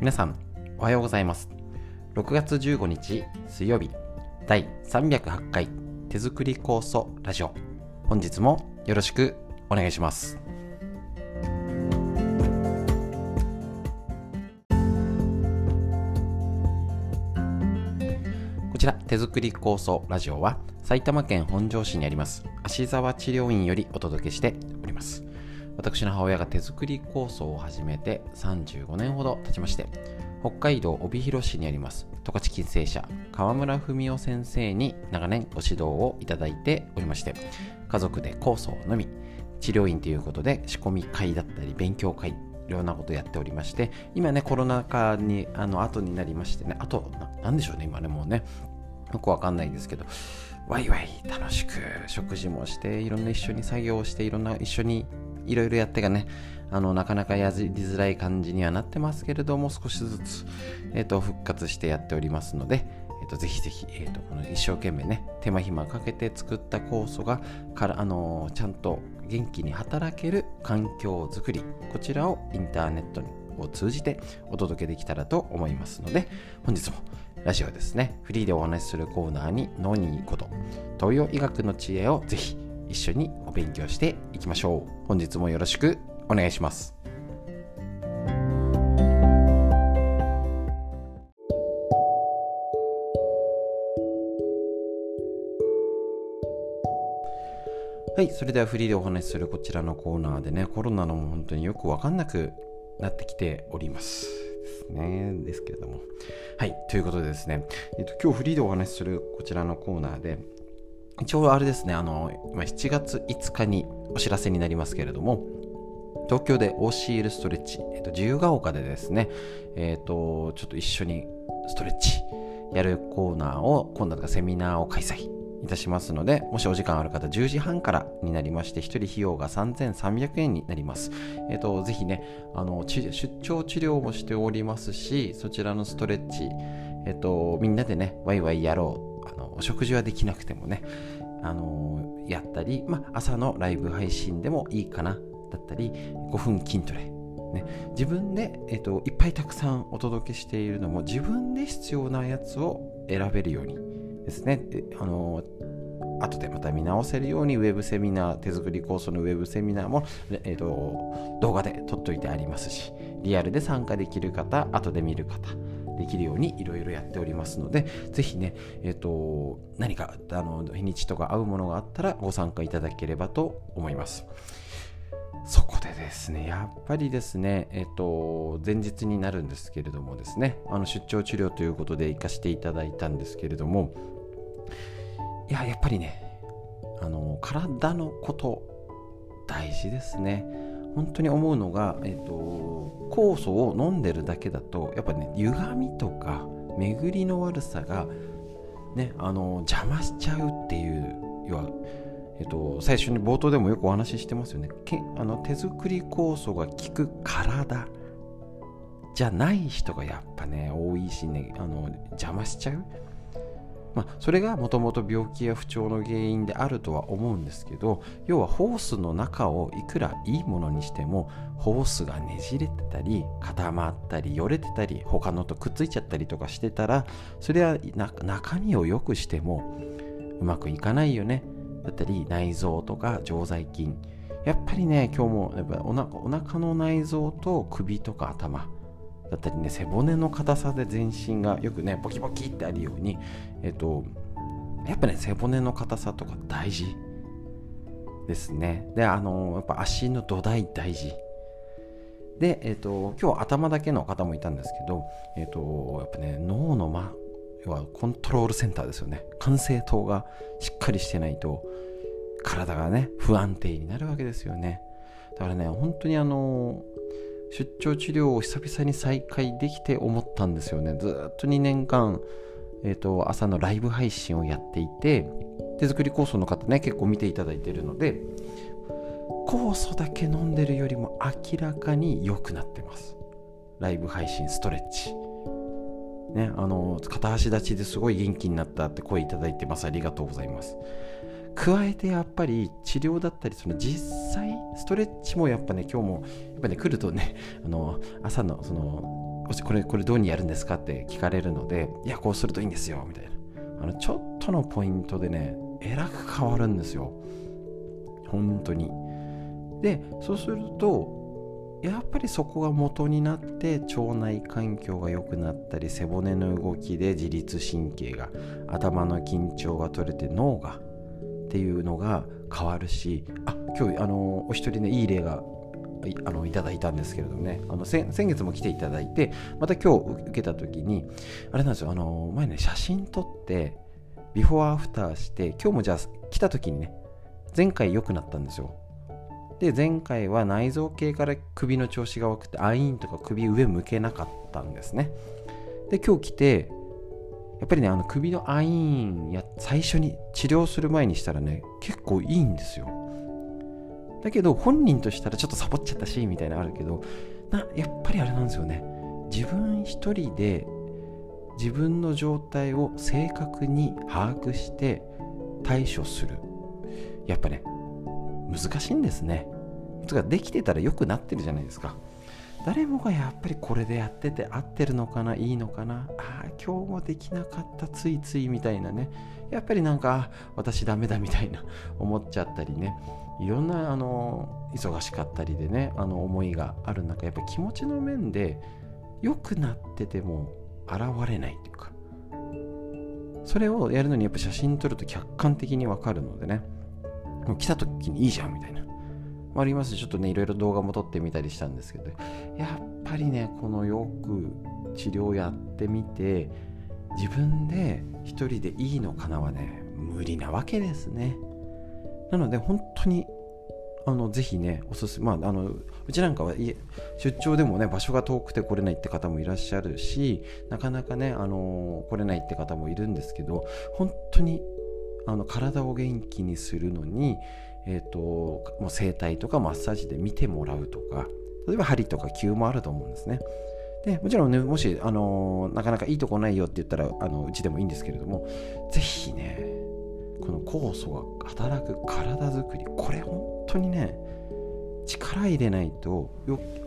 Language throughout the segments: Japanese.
皆さんおはようございます。6月15日水曜日第308回手作り酵素ラジオ。本日もよろしくお願いします。こちら手作り酵素ラジオは埼玉県本庄市にあります芦沢治療院よりお届けしております。私の母親が手作り酵素を始めて35年ほど経ちまして北海道帯広市にあります十勝金星社川村文夫先生に長年ご指導をいただいておりまして家族で酵素を飲み治療院ということで仕込み会だったり勉強会いろんなことやっておりまして今ねコロナ禍にあの後になりましてねあとなんでしょうね今ねもうねよくわかんないんですけどワイワイ楽しく食事もしていろんな一緒に作業をしていろんな一緒にいろいろやってがねあのなかなかやりづらい感じにはなってますけれども少しずつ、えーと、復活してやっておりますので、えーと、ぜひぜひ、えーと、この一生懸命ね手間暇かけて作った酵素がからあの、ちゃんと元気に働ける環境づくりこちらをインターネットにを通じてお届けできたらと思いますので本日もラジオですねフリーでお話しするコーナーに脳にいいこと東洋医学の知恵をぜひ一緒にお勉強していきましょう本日もよろしくお願いしますはい、それではフリーでお話しするこちらのコーナーでね、コロナのも本当によくわかんなくなってきております。ですね。ですけれども。はい、ということでですね、えっと、今日フリーでお話しするこちらのコーナーで、一応あれですね、あの、今7月5日にお知らせになりますけれども、東京で OCL ストレッチ、えっと、自由が丘でですね、えっと、ちょっと一緒にストレッチやるコーナーを、今度はセミナーを開催いたしますので、もしお時間ある方、10時半からになりまして、1人費用が3300円になります。えっ、と、ぜひね、あの、出張治療もしておりますし、そちらのストレッチ、えっ、と、みんなでね、ワイワイやろうあのお食事はできなくてもねあのやったり、まあ、朝のライブ配信でもいいかなだったり5分筋トレ、ね、自分で、えっと、いっぱいたくさんお届けしているのも自分で必要なやつを選べるようにですね。あの後でまた見直せるようにウェブセミナー手作りコースのウェブセミナーも、えーと動画で撮っといてありますしリアルで参加できる方後で見る方できるようにいろいろやっておりますので、ぜひね、えっ、ー、と、何かあの日にちとか合うものがあったらご参加いただければと思います。そこでですね、やっぱりですね、えっ、ー、と、前日になるんですけれどもですね、あの出張治療ということで行かせていただいたんですけれども、いや、やっぱりね、あの、体のこと大事ですね。本当に思うのが、えーと、酵素を飲んでるだけだとやっぱね歪みとか巡りの悪さが、ね、あの邪魔しちゃうっていう要は、えーと、最初に冒頭でもよくお話ししてますよね。けあの手作り酵素が効く体じゃない人がやっぱね多いしねあの邪魔しちゃうまあ、それがもともと病気や不調の原因であるとは思うんですけど要はホースの中をいくらいいものにしてもホースがねじれてたり固まったりよれてたり他のとくっついちゃったりとかしてたらそれは中身を良くしてもうまくいかないよね。だったり内臓とか常在菌。やっぱりね今日もやっぱおなお腹の内臓と首とか頭。だったりね背骨の硬さで全身がよくねボキボキってあるようにえっとやっぱね背骨の硬さとか大事ですね。であのやっぱ足の土台大事。で、えっと、今日頭だけの方もいたんですけど、えっと、やっぱね脳の、ま、要はコントロールセンターですよね。管制塔がしっかりしてないと体がね不安定になるわけですよね。だからね本当にあの出張治療を久々に再開できて思ったんですよね。ずっと2年間、えーと、朝のライブ配信をやっていて手作り酵素の方ね結構見ていただいているので酵素だけ飲んでるよりも明らかに良くなってます。ライブ配信ストレッチ。ねあの片足立ちですごい元気になったって声いただいてます。ありがとうございます。加えてやっぱり治療だったりその実際ストレッチもやっぱね今日もやっぱね来るとね あの朝のそのこれこれどうにやるんですかって聞かれるのでいやこうするといいんですよみたいな。あのちょっとのポイントでねえらく変わるんですよ。本当に。でそうするとやっぱりそこが元になって腸内環境が良くなったり背骨の動きで自律神経が頭の緊張が取れて脳がっていうのが変わるしあ今日あのお一人ねいい例があのいただいたんですけれどもね。あの先月も来ていただいてまた今日受けた時にあれなんですよあの前ね写真撮ってビフォーアフターして今日もじゃあ来た時にね前回良くなったんですよ。で前回は内臓系から首の調子が悪くてアインとか首上向けなかったんですね。で今日来てやっぱりねあの首のアイーンや最初に治療する前にしたらね結構いいんですよ。だけど本人としたらちょっとサボっちゃったしみたいなのあるけどなやっぱりあれなんですよね。自分一人で自分の状態を正確に把握して対処する。やっぱね難しいんですね。つかできてたら良くなってるじゃないですか。誰もがやっぱりこれでやってて合ってるのかないいのかなああ今日もできなかったついついみたいなね。やっぱりなんか私ダメだみたいな 思っちゃったりね。いろんなあの忙しかったりでねあの思いがある中やっぱ気持ちの面で良くなってても現れないというか。それをやるのにやっぱ写真撮ると客観的にわかるのでね。もう来た時にいいじゃんみたいな。ありますちょっとねいろいろ動画も撮ってみたりしたんですけどやっぱりねこのよく治療やってみて自分で一人でいいのかなはね無理なわけですね。なので本当にあのぜひねおすすめまああのうちなんかは出張でもね場所が遠くて来れないって方もいらっしゃるしなかなかねあの来れないって方もいるんですけど本当にあの体を元気にするのに、えーと、もう整体とかマッサージで見てもらうとか例えば針とか灸もあると思うんですね。でもちろんねもし、あのなかなかいいとこないよって言ったらあのうちでもいいんですけれどもぜひねこの酵素が働く体づくりこれ本当にね力入れないと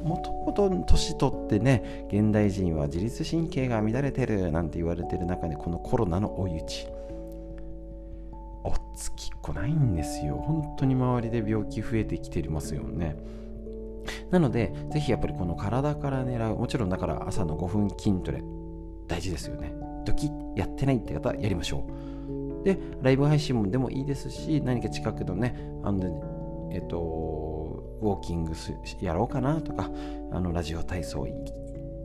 もともと年取ってね現代人は自律神経が乱れてるなんて言われてる中でこのコロナの追い打ちおっつきっこないんですよ。本当に周りで病気増えてきてますよね。なのでぜひやっぱりこの体から狙うもちろんだから朝の5分筋トレ大事ですよね。ドキッやってないって方やりましょう。でライブ配信もでもいいですし何か近くのねあのえっとウォーキングやろうかなとかあのラジオ体操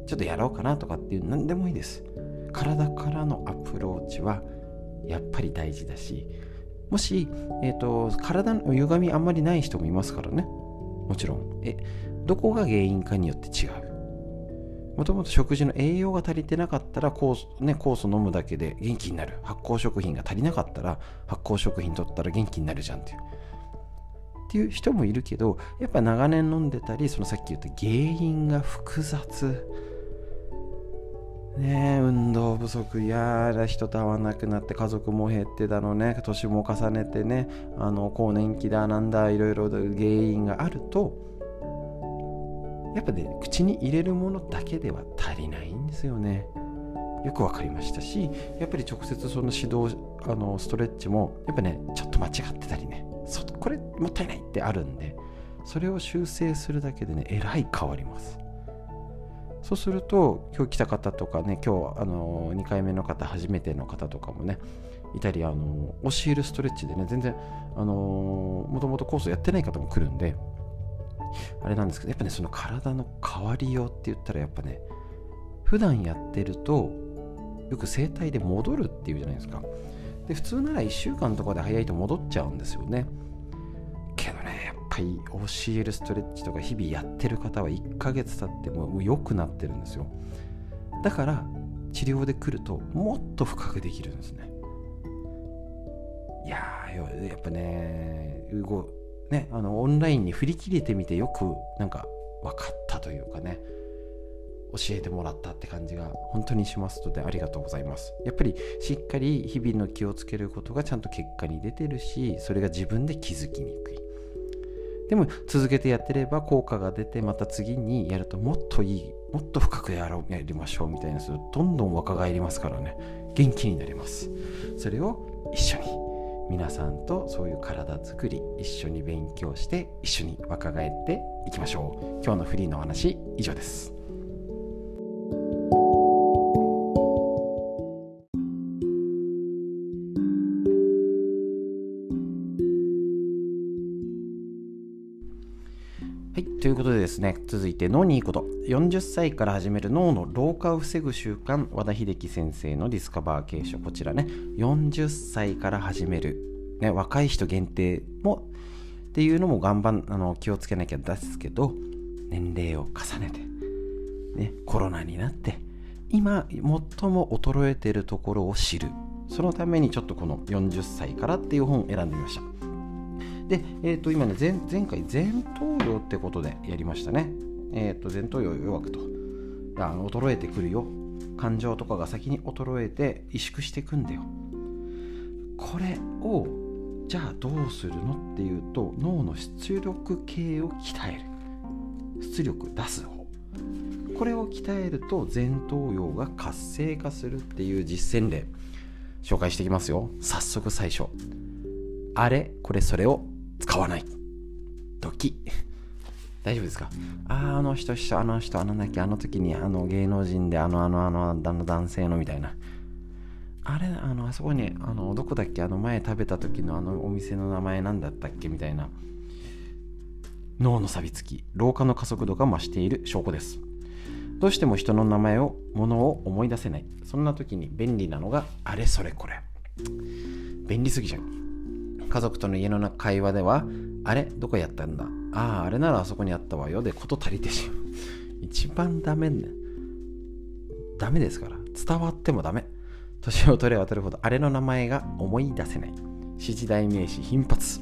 ちょっとやろうかなとかっていう何でもいいです。体からのアプローチはやっぱり大事だしもし、えーと、体の歪みあんまりない人もいますからね。もちろん。えどこが原因かによって違う。もともと食事の栄養が足りてなかったら酵素,、ね、酵素飲むだけで元気になる。発酵食品が足りなかったら発酵食品取ったら元気になるじゃんっていう。っていう人もいるけどやっぱ長年飲んでたりそのさっき言った原因が複雑。ね運動不足やら人と会わなくなって家族も減ってだのね。年も重ねてねあの更年期だなんだいろいろ原因があるとやっぱね口に入れるものだけでは足りないんですよね。よく分かりましたしやっぱり直接その指導あのストレッチもやっぱねちょっと間違ってたりねそこれもったいないってあるんでそれを修正するだけでねえらい変わります。そうすると今日来た方とかね今日あの2回目の方初めての方とかもねいたりあの教えるストレッチでね全然あのもともとコースやってない方も来るんであれなんですけどやっぱねその体の変わりようって言ったらやっぱね普段やってるとよく整体で戻るっていうじゃないですか。で普通なら1週間とかで早いと戻っちゃうんですよね。回教えるストレッチとか日々やってる方は1ヶ月経ってももう良くなってるんですよ。だから治療で来るともっと深くできるんですね。いややっぱね動ねあのオンラインに振り切れてみてよくなんか分かったというかね教えてもらったって感じが本当にしますのでありがとうございます。やっぱりしっかり日々の気をつけることがちゃんと結果に出てるしそれが自分で気づきにくい。でも続けてやってれば効果が出てまた次にやるともっといいもっと深くやろうやりましょうみたいなするとどんどん若返りますからね。元気になります。それを一緒に。皆さんとそういう体づくり一緒に勉強して一緒に若返っていきましょう。今日のフリーのお話以上です。はい、ということでですね、続いて脳にいいこと。40歳から始める脳の老化を防ぐ習慣、和田秀樹先生のディスカバー継承。こちらね、40歳から始める。ね、若い人限定も、っていうのも頑張あの気をつけなきゃですけど、年齢を重ねて、ね、コロナになって、今、最も衰えているところを知る。そのためにちょっとこの40歳からっていう本を選んでみました。で、えー、と今ね前、前回前頭葉ってことでやりましたね。えっ、ー、と前頭葉弱くとあの衰えてくるよ。感情とかが先に衰えて萎縮していくんだよ。これをじゃあどうするのっていうと脳の出力系を鍛える。出力出す方。これを鍛えると前頭葉が活性化するっていう実践例紹介していきますよ。早速最初。あれ？これそれを使わない。時。大丈夫ですか？ああの人あの人あのだけあの時にあの芸能人であのあのあのあの男性のみたいな。あれあのあそこにあのどこだっけ？あの前食べた時のあのお店の名前なんだったっけ？みたいな。脳の錆びつき。老化の加速度が増している。証拠です。どうしても人の名前を物を思い出せない。そんな時に便利なのがあれそれこれ。便利すぎじゃん家族との家の会話では、あれ？どこやったんだ？ああ、あれならあそこにあったわよ。で、こと足りてしまう。一番ダメね。ダメですから。伝わってもダメ。年を取れば取るほど、あれの名前が思い出せない。指示代名詞頻発。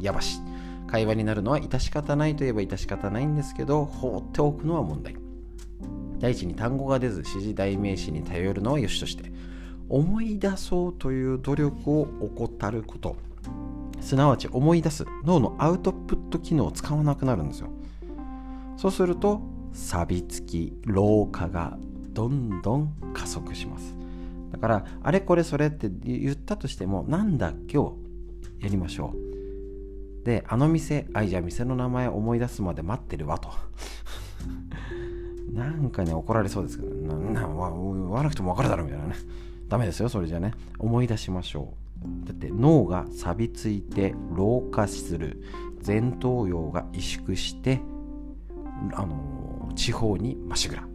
やばし。会話になるのは致し方ないといえば致し方ないんですけど、放っておくのは問題。第一に単語が出ず、指示代名詞に頼るのは良しとして、思い出そうという努力を怠ること。すなわち思い出す脳のアウトプット機能を使わなくなるんですよ。そうすると錆びつき老化がどんどん加速します。だからあれこれそれって言ったとしてもなんだ今日やりましょう。であの店あいじゃあ店の名前思い出すまで待ってるわと。なんかね怒られそうですけどなな言わなくても分かるだろみたいなね。ダメですよそれじゃね。思い出しましょう。だって脳が錆びついて老化する。前頭葉が萎縮してあの地方にましぐら。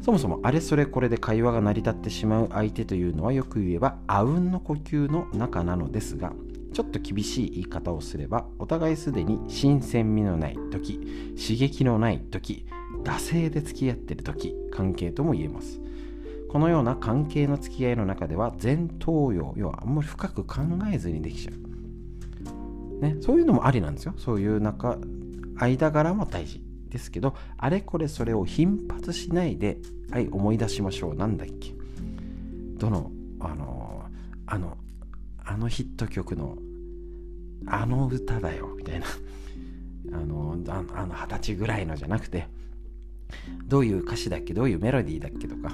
そもそもあれそれこれで会話が成り立ってしまう相手というのはよく言えばあうんの呼吸の中なのですがちょっと厳しい言い方をすればお互いすでに新鮮味のない時刺激のない時惰性で付き合ってる時関係とも言えます。このような関係の付き合いの中では前頭葉要はあんまり深く考えずにできちゃう、ね、そういうのもありなんですよ。そういう中間柄も大事ですけどあれこれそれを頻発しないではい思い出しましょう。なんだっけ。どのあのあのあのヒット曲のあの歌だよみたいな。あのあの二十歳ぐらいのじゃなくてどういう歌詞だっけどういうメロディーだっけとか。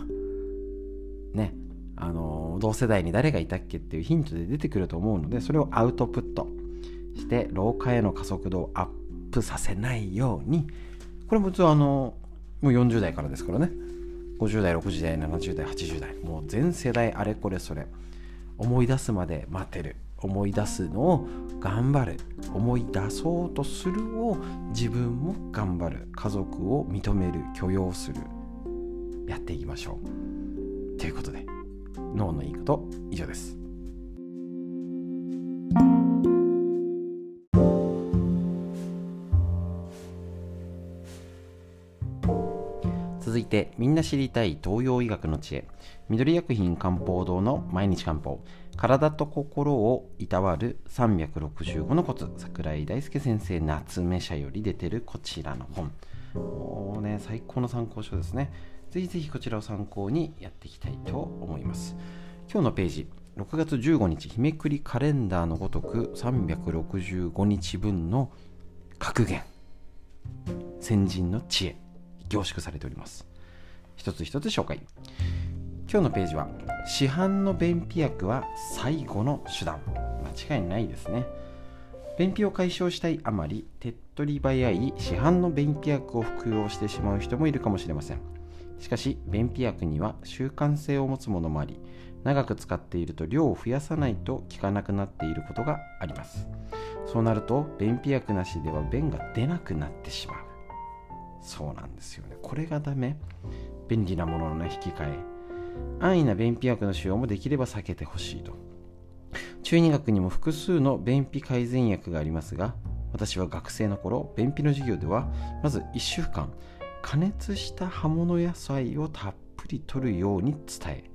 ねあの同世代に誰がいたっけっていうヒントで出てくると思うのでそれをアウトプットして老化への加速度をアップさせないように。これも実はあのもう40代からですからね。50代60代70代80代。もう全世代あれこれそれ。思い出すまで待てる。思い出すのを頑張る。思い出そうとするを自分も頑張る。家族を認める。許容する。やっていきましょう。ということで脳のいいこと以上です。続いてみんな知りたい東洋医学の知恵。緑薬品漢方堂の毎日漢方。体と心をいたわる365のコツ。桜井大輔先生夏目社より出てるこちらの本。もうね最高の参考書ですね。ぜひぜひこちらを参考にやっていきたいと思います。今日のページ、6月15日、日めくりカレンダーのごとく365日分の格言先人の知恵凝縮されております。一つ一つ紹介。今日のページは市販の便秘薬は最後の手段。間違いないですね。便秘を解消したいあまり手っ取り早い市販の便秘薬を服用してしまう人もいるかもしれません。しかし便秘薬には習慣性を持つものもあり長く使っていると量を増やさないと効かなくなっていることがあります。そうなると便秘薬なしでは便が出なくなってしまう。そうなんですよね。これがダメ。便利なものの、ね、引き換え。安易な便秘薬の使用もできれば避けてほしいと。中二学にも複数の便秘改善薬がありますが私は学生の頃便秘の授業ではまず1週間加熱した葉物野菜をたっぷり摂るように伝え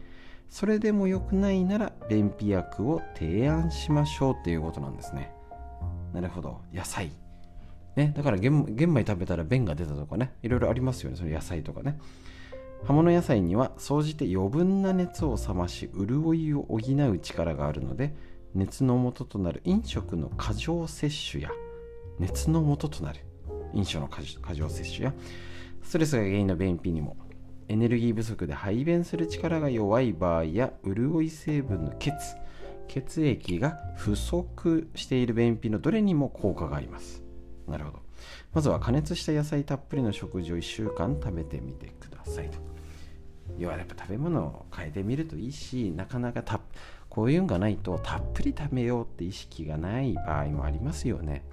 それでも良くないなら便秘薬を提案しましょうっていうことなんですね。なるほど。野菜。ねだから玄米食べたら便が出たとかねいろいろありますよね。その野菜とかね。葉物野菜には総じて余分な熱を冷まし潤いを補う力があるので熱の元となる飲食の過剰摂取や熱の元となる飲酒の過剰摂取やストレスが原因の便秘にも。エネルギー不足で排便する力が弱い場合や潤い成分の血。血液が不足している便秘のどれにも効果があります。なるほど。まずは加熱した野菜たっぷりの食事を1週間食べてみてくださいと。要はやっぱ食べ物を変えてみるといいしなかなかたこういうんがないとたっぷり食べようって意識がない場合もありますよね。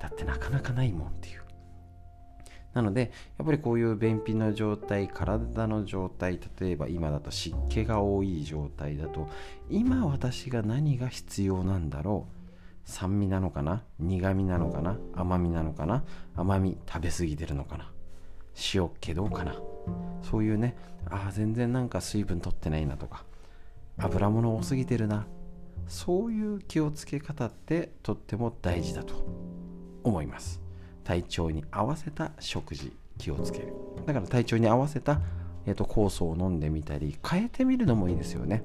だってなかなかないもんっていう。なのでやっぱりこういう便秘の状態体の状態例えば今だと湿気が多い状態だと今私が何が必要なんだろう？酸味なのかな？苦味なのかな？甘みなのかな？甘み食べ過ぎてるのかな？塩気どうかな？そういうねああ全然なんか水分取ってないなとか油物多すぎてるな。そういう気をつけ方ってとっても大事だと思います。体調に合わせた食事気をつける。だから体調に合わせた、えーと、酵素を飲んでみたり変えてみるのもいいですよね。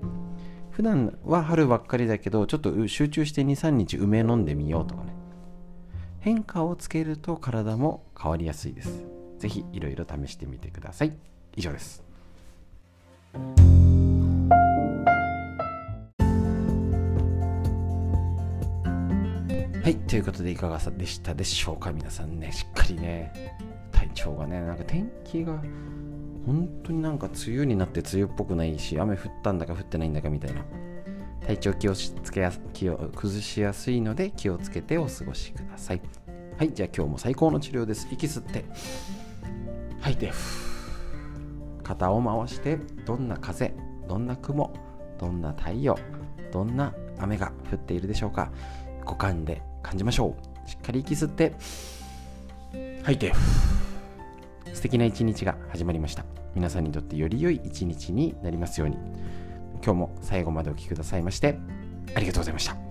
普段は春ばっかりだけどちょっと集中して23日梅飲んでみようとかね。変化をつけると体も変わりやすいです。是非いろいろ試してみてください。以上です。はい、ということでいかがでしたでしょうか？皆さんね、しっかりね、体調がね、なんか天気が本当になんか梅雨になって梅雨っぽくないし、雨降ったんだか降ってないんだかみたいな。体調気をつけや気を崩しやすいので気をつけてお過ごしください。はい、じゃあ今日も最高の治療です。息吸って、吐いて、肩を回して、どんな風、どんな雲、どんな太陽、どんな雨が降っているでしょうか？五感で感じましょう。しっかり息吸って吐いて。素敵な一日が始まりました。皆さんにとってより良い一日になりますように。今日も最後までお聴きくださいましてありがとうございました。